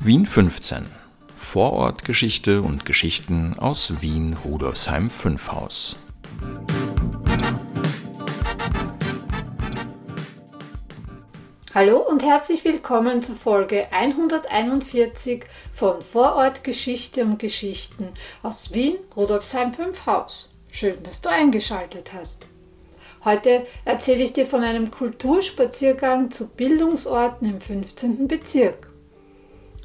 Wien 15. Vorortgeschichte und Geschichten aus Wien Rudolfsheim 5 Haus. Hallo und herzlich willkommen zur Folge 141 von Vorortgeschichte und Geschichten aus Wien Rudolfsheim 5 Haus. Schön, dass du eingeschaltet hast. Heute erzähle ich dir von einem Kulturspaziergang zu Bildungsorten im 15. Bezirk.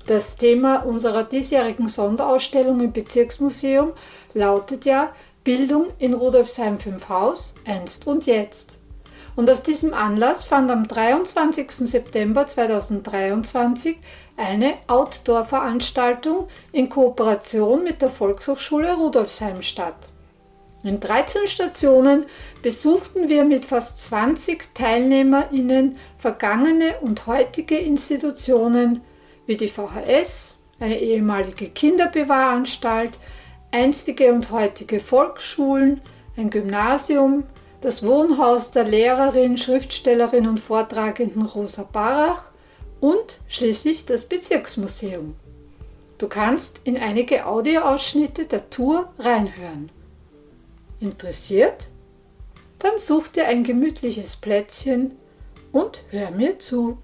Das Thema unserer diesjährigen Sonderausstellung im Bezirksmuseum lautet ja Bildung in Rudolfsheim 5 Haus, einst und jetzt. Und aus diesem Anlass fand am 23. September 2023 eine Outdoor-Veranstaltung in Kooperation mit der Volkshochschule Rudolfsheim statt. In 13 Stationen besuchten wir mit fast 20 TeilnehmerInnen vergangene und heutige Institutionen wie die VHS, eine ehemalige Kinderbewahranstalt, einstige und heutige Volksschulen, ein Gymnasium, das Wohnhaus der Lehrerin, Schriftstellerin und Vortragenden Rosa Barach und schließlich das Bezirksmuseum. Du kannst in einige Audioausschnitte der Tour reinhören. Interessiert? Dann such dir ein gemütliches Plätzchen und hör mir zu.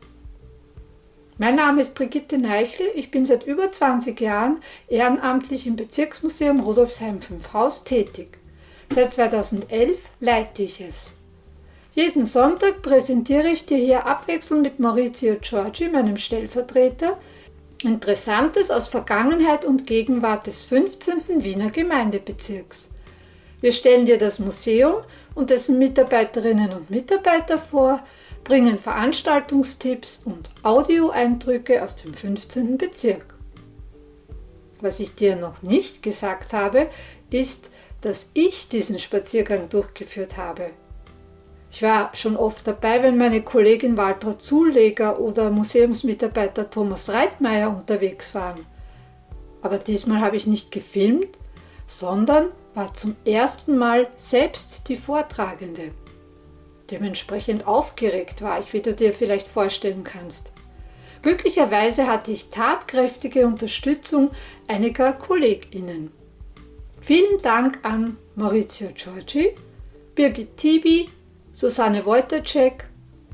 Mein Name ist Brigitte Neichel. Ich bin seit über 20 Jahren ehrenamtlich im Bezirksmuseum Rudolfsheim 5 Haus tätig. Seit 2011 leite ich es. Jeden Sonntag präsentiere ich dir hier abwechselnd mit Maurizio Giorgi, meinem Stellvertreter, Interessantes aus Vergangenheit und Gegenwart des 15. Wiener Gemeindebezirks. Wir stellen dir das Museum und dessen Mitarbeiterinnen und Mitarbeiter vor, bringen Veranstaltungstipps und Audioeindrücke aus dem 15. Bezirk. Was ich dir noch nicht gesagt habe, ist, dass ich diesen Spaziergang durchgeführt habe. Ich war schon oft dabei, wenn meine Kollegin Walter Zuleger oder Museumsmitarbeiter Thomas Reitmeier unterwegs waren. Aber diesmal habe ich nicht gefilmt, sondern war zum ersten Mal selbst die Vortragende. Dementsprechend aufgeregt war ich, wie du dir vielleicht vorstellen kannst. Glücklicherweise hatte ich tatkräftige Unterstützung einiger KollegInnen. Vielen Dank an Maurizio Giorgi, Birgit Tibi, Susanne Wojtacek,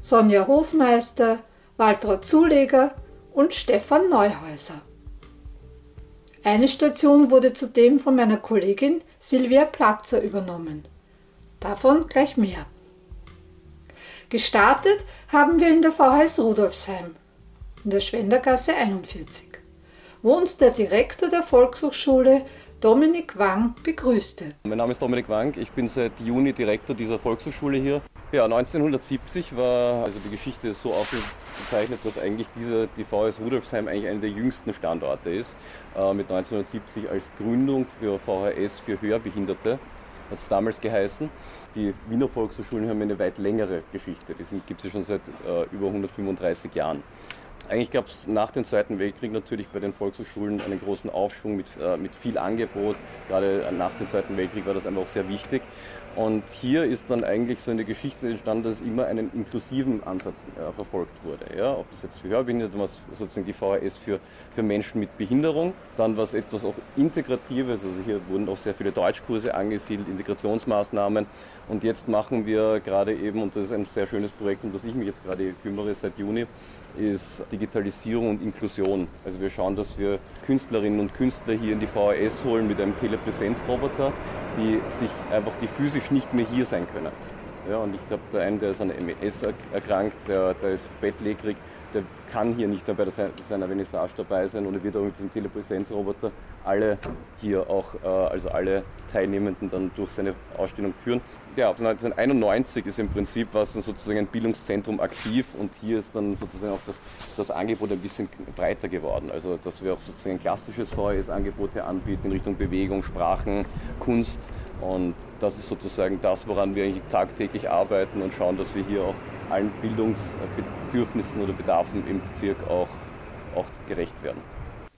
Sonja Hofmeister, Waltraud Zuleger und Stefan Neuhäuser. Eine Station wurde zudem von meiner Kollegin Silvia Platzer übernommen. Davon gleich mehr. Gestartet haben wir in der VHS Rudolfsheim, in der Schwendergasse 41, wo uns der Direktor der Volkshochschule Dominik Wang begrüßte. Mein Name ist Dominik Wang, ich bin seit Juni Direktor dieser Volkshochschule hier. Ja, 1970 war, also die Geschichte ist so aufgezeichnet, dass eigentlich diese, die VHS Rudolfsheim eigentlich einer der jüngsten Standorte ist, äh, mit 1970 als Gründung für VHS für Hörbehinderte hat es damals geheißen. Die Wiener Volkshochschulen haben eine weit längere Geschichte, die gibt es ja schon seit äh, über 135 Jahren. Eigentlich gab es nach dem Zweiten Weltkrieg natürlich bei den Volkshochschulen einen großen Aufschwung mit, äh, mit viel Angebot. Gerade nach dem Zweiten Weltkrieg war das einfach auch sehr wichtig. Und hier ist dann eigentlich so eine Geschichte entstanden, dass immer einen inklusiven Ansatz äh, verfolgt wurde. Ja? Ob das jetzt für Hörbehinderte, was sozusagen die VHS für, für Menschen mit Behinderung, dann was etwas auch Integratives, also hier wurden auch sehr viele Deutschkurse angesiedelt, Integrationsmaßnahmen. Und jetzt machen wir gerade eben, und das ist ein sehr schönes Projekt, um das ich mich jetzt gerade kümmere seit Juni, ist Digitalisierung und Inklusion. Also wir schauen, dass wir Künstlerinnen und Künstler hier in die VHS holen mit einem Telepräsenzroboter, die sich einfach die physisch nicht mehr hier sein können. Ja, und ich habe da einen, der ist an MS erkrankt, der, der ist bettlägerig, der kann hier nicht mehr bei seiner Vernissage dabei sein und er wird auch mit diesem Telepräsenzroboter alle hier auch, äh, also alle Teilnehmenden dann durch seine Ausstellung führen. Ja, 1991 ist im Prinzip was dann sozusagen ein Bildungszentrum aktiv und hier ist dann sozusagen auch das, das Angebot ein bisschen breiter geworden. Also dass wir auch sozusagen ein klassisches VHS-Angebot hier anbieten in Richtung Bewegung, Sprachen, Kunst und das ist sozusagen das, woran wir eigentlich tagtäglich arbeiten und schauen, dass wir hier auch allen Bildungsbedürfnissen oder Bedarfen im Bezirk auch, auch gerecht werden.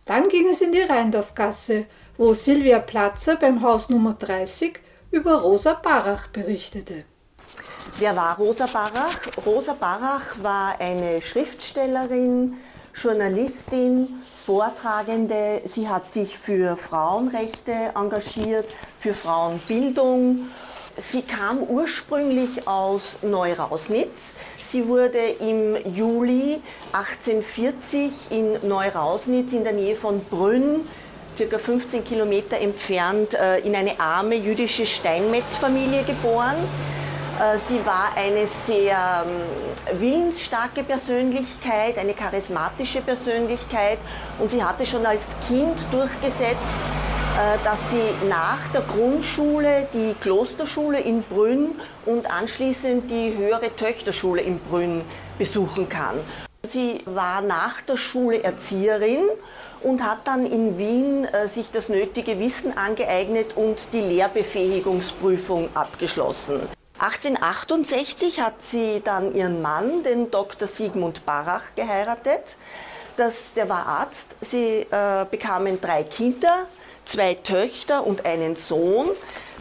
Dann ging es in die Rheindorfgasse, wo Silvia Platzer beim Haus Nummer 30 über Rosa Barach berichtete. Wer war Rosa Barach? Rosa Barach war eine Schriftstellerin, Journalistin, Vortragende. Sie hat sich für Frauenrechte engagiert, für Frauenbildung. Sie kam ursprünglich aus Neurausnitz. Sie wurde im Juli 1840 in Neurausnitz in der Nähe von Brünn circa 15 Kilometer entfernt, äh, in eine arme jüdische Steinmetzfamilie geboren. Äh, sie war eine sehr ähm, willensstarke Persönlichkeit, eine charismatische Persönlichkeit und sie hatte schon als Kind durchgesetzt, äh, dass sie nach der Grundschule die Klosterschule in Brünn und anschließend die höhere Töchterschule in Brünn besuchen kann. Sie war nach der Schule Erzieherin und hat dann in Wien äh, sich das nötige Wissen angeeignet und die Lehrbefähigungsprüfung abgeschlossen. 1868 hat sie dann ihren Mann, den Dr. Sigmund Barach, geheiratet. Das, der war Arzt. Sie äh, bekamen drei Kinder, zwei Töchter und einen Sohn.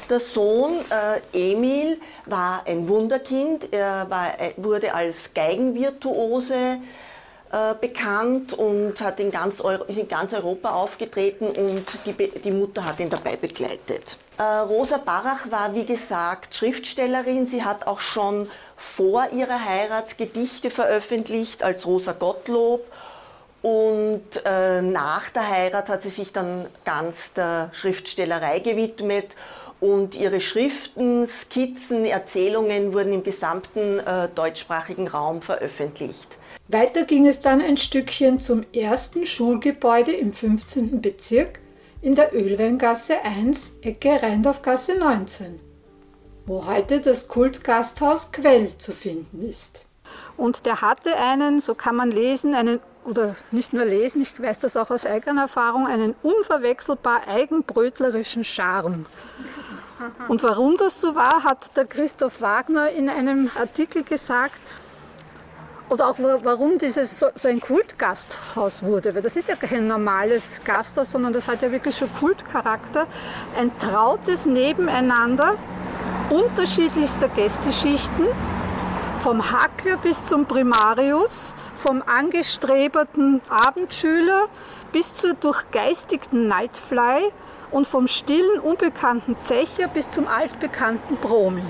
Der Sohn äh, Emil war ein Wunderkind. Er war, äh, wurde als Geigenvirtuose äh, bekannt und hat in ganz ist in ganz Europa aufgetreten und die, die Mutter hat ihn dabei begleitet. Äh, Rosa Barach war, wie gesagt, Schriftstellerin. Sie hat auch schon vor ihrer Heirat Gedichte veröffentlicht als Rosa Gottlob. Und äh, nach der Heirat hat sie sich dann ganz der Schriftstellerei gewidmet. Und ihre Schriften, Skizzen, Erzählungen wurden im gesamten äh, deutschsprachigen Raum veröffentlicht. Weiter ging es dann ein Stückchen zum ersten Schulgebäude im 15. Bezirk in der Ölweingasse 1, Ecke Rheindorfgasse 19, wo heute das Kultgasthaus Quell zu finden ist. Und der hatte einen, so kann man lesen, einen oder nicht nur lesen, ich weiß das auch aus eigener Erfahrung, einen unverwechselbar eigenbrötlerischen Charme. Und warum das so war, hat der Christoph Wagner in einem Artikel gesagt, oder auch warum dieses so, so, ein Kultgasthaus wurde, weil das ist ja kein normales Gasthaus, sondern das hat ja wirklich schon Kultcharakter. Ein trautes Nebeneinander unterschiedlichster Gästeschichten, vom Hackler bis zum Primarius, vom angestrebten Abendschüler bis zur durchgeistigten Nightfly und vom stillen, unbekannten Zecher bis zum altbekannten Bromi.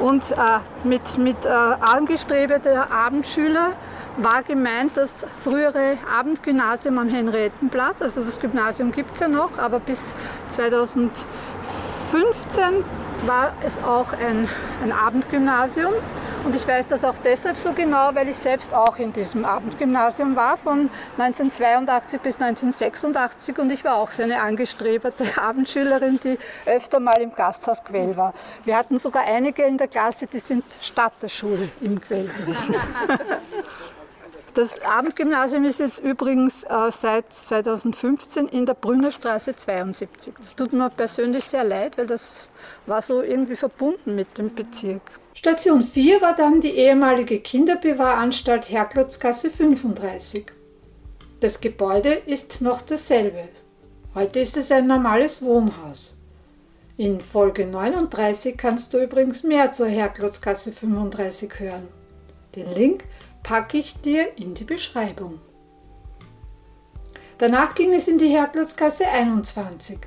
Und äh, mit, mit äh, angestrebeter Abendschüler war gemeint das frühere Abendgymnasium am Henriettenplatz. Also das Gymnasium gibt es ja noch, aber bis 2015 war es auch ein, ein Abendgymnasium. Und ich weiß das auch deshalb so genau, weil ich selbst auch in diesem Abendgymnasium war, von 1982 bis 1986. Und ich war auch so eine angestrebte Abendschülerin, die öfter mal im Gasthaus Quell war. Wir hatten sogar einige in der Klasse, die sind statt der Schule im Quell gewesen. Das Abendgymnasium ist jetzt übrigens äh, seit 2015 in der Brünnerstraße 72. Das tut mir persönlich sehr leid, weil das war so irgendwie verbunden mit dem Bezirk. Station 4 war dann die ehemalige Kinderbewahranstalt Herklotzgasse 35. Das Gebäude ist noch dasselbe. Heute ist es ein normales Wohnhaus. In Folge 39 kannst du übrigens mehr zur Herklotzgasse 35 hören. Den Link packe ich dir in die Beschreibung. Danach ging es in die Herklotzgasse 21,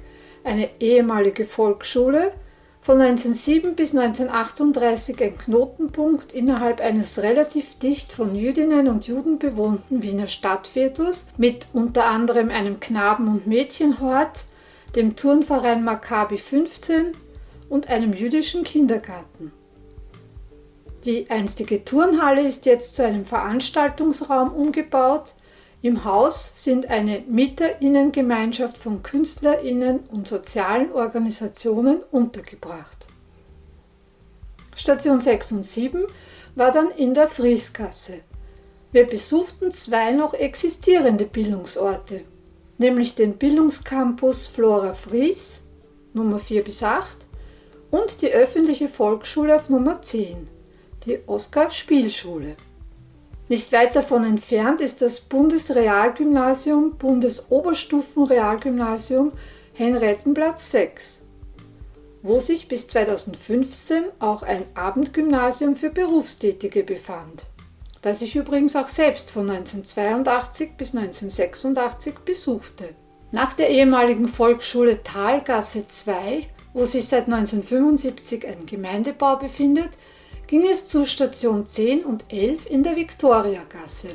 eine ehemalige Volksschule, von 1907 bis 1938 ein Knotenpunkt innerhalb eines relativ dicht von Jüdinnen und Juden bewohnten Wiener Stadtviertels mit unter anderem einem Knaben- und Mädchenhort, dem Turnverein Maccabi 15 und einem jüdischen Kindergarten. Die einstige Turnhalle ist jetzt zu einem Veranstaltungsraum umgebaut. Im Haus sind eine Mieterinnengemeinschaft von Künstlerinnen und sozialen Organisationen untergebracht. Station 6 und 7 war dann in der Friesgasse. Wir besuchten zwei noch existierende Bildungsorte, nämlich den Bildungscampus Flora Fries Nummer 4 bis 8 und die öffentliche Volksschule auf Nummer 10 die Oskar-Spielschule. Nicht weit davon entfernt ist das Bundesrealgymnasium, Bundesoberstufenrealgymnasium Henriettenplatz 6, wo sich bis 2015 auch ein Abendgymnasium für Berufstätige befand. das ich übrigens auch selbst von 1982 bis 1986 besuchte. Nach der ehemaligen Volksschule Talgasse 2, wo sich seit 1975 ein Gemeindebau befindet, ging es zu Station 10 und 11 in der Viktoriagasse.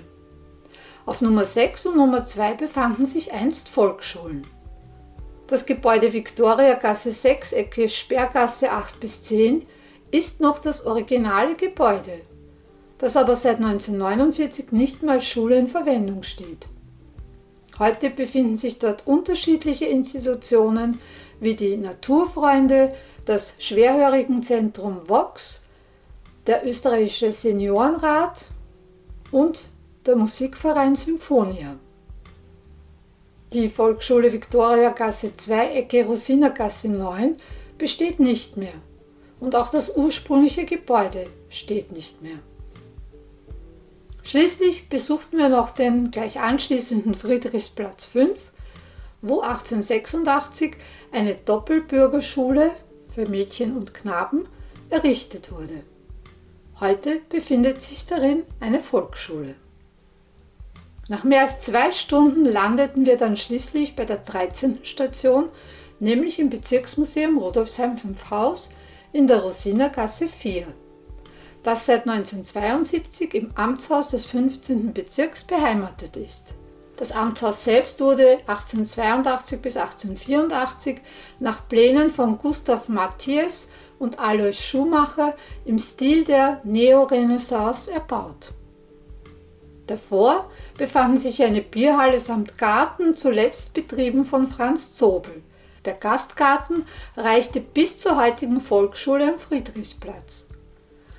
Auf Nummer 6 und Nummer 2 befanden sich einst Volksschulen. Das Gebäude Viktoriagasse 6, Ecke Sperrgasse 8 bis 10 ist noch das originale Gebäude, das aber seit 1949 nicht als Schule in Verwendung steht. Heute befinden sich dort unterschiedliche Institutionen wie die Naturfreunde, das Schwerhörigenzentrum Vox, der österreichische Seniorenrat und der Musikverein Symphonia. Die Volksschule Viktoria Gasse 2, Ecke Rosinergasse 9 besteht nicht mehr und auch das ursprüngliche Gebäude steht nicht mehr. Schließlich besuchten wir noch den gleich anschließenden Friedrichsplatz 5, wo 1886 eine Doppelbürgerschule für Mädchen und Knaben errichtet wurde. Heute befindet sich darin eine Volksschule. Nach mehr als zwei Stunden landeten wir dann schließlich bei der 13. Station, nämlich im Bezirksmuseum Rudolfsheim 5 Haus in der Rosinergasse 4, das seit 1972 im Amtshaus des 15. Bezirks beheimatet ist. Das Amtshaus selbst wurde 1882 bis 1884 nach Plänen von Gustav Matthias und Alois Schumacher im Stil der Neorenaissance erbaut. Davor befanden sich eine Bierhalle samt Garten, zuletzt betrieben von Franz Zobel. Der Gastgarten reichte bis zur heutigen Volksschule am Friedrichsplatz.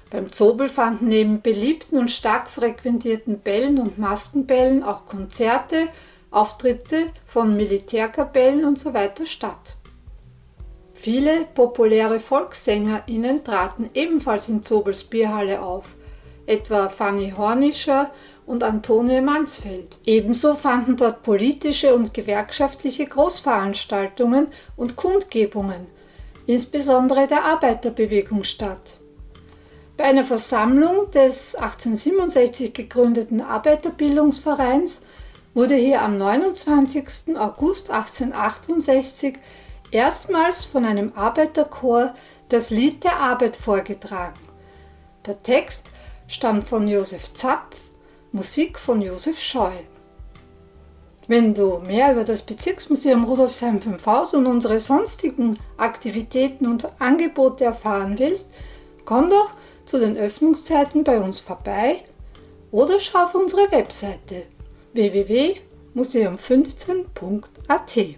Beim Zobel fanden neben beliebten und stark frequentierten Bällen und Maskenbällen auch Konzerte, Auftritte von Militärkapellen usw. So statt. Viele populäre VolkssängerInnen traten ebenfalls in Zobels Bierhalle auf, etwa Fanny Hornischer und Antonie Mansfeld. Ebenso fanden dort politische und gewerkschaftliche Großveranstaltungen und Kundgebungen, insbesondere der Arbeiterbewegung statt. Bei einer Versammlung des 1867 gegründeten Arbeiterbildungsvereins wurde hier am 29. August 1868 erstmals von einem Arbeiterchor das Lied der Arbeit vorgetragen. Der Text stammt von Josef Zapf Musik von Josef Scheu. Wenn du mehr über das Bezirksmuseum Rudolfsheim 5 Haus und unsere sonstigen Aktivitäten und Angebote erfahren willst, komm doch zu den Öffnungszeiten bei uns vorbei oder schau auf unsere Webseite www.museum15.at.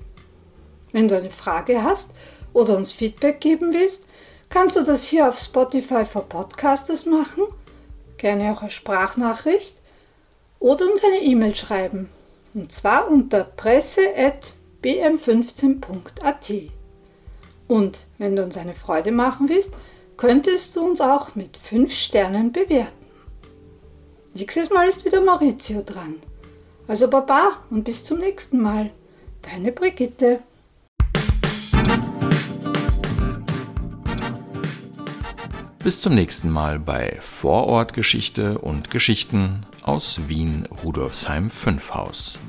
Wenn du eine Frage hast oder uns Feedback geben willst, kannst du das hier auf Spotify für Podcasters machen, gerne auch als Sprachnachricht oder uns eine E-Mail schreiben. Und zwar unter presse.bm15.at. Und wenn du uns eine Freude machen willst, könntest du uns auch mit 5 Sternen bewerten. Nächstes Mal ist wieder Maurizio dran. Also Baba und bis zum nächsten Mal. Deine Brigitte. Bis zum nächsten Mal bei Vorortgeschichte und Geschichten aus Wien Rudolfsheim 5 Haus.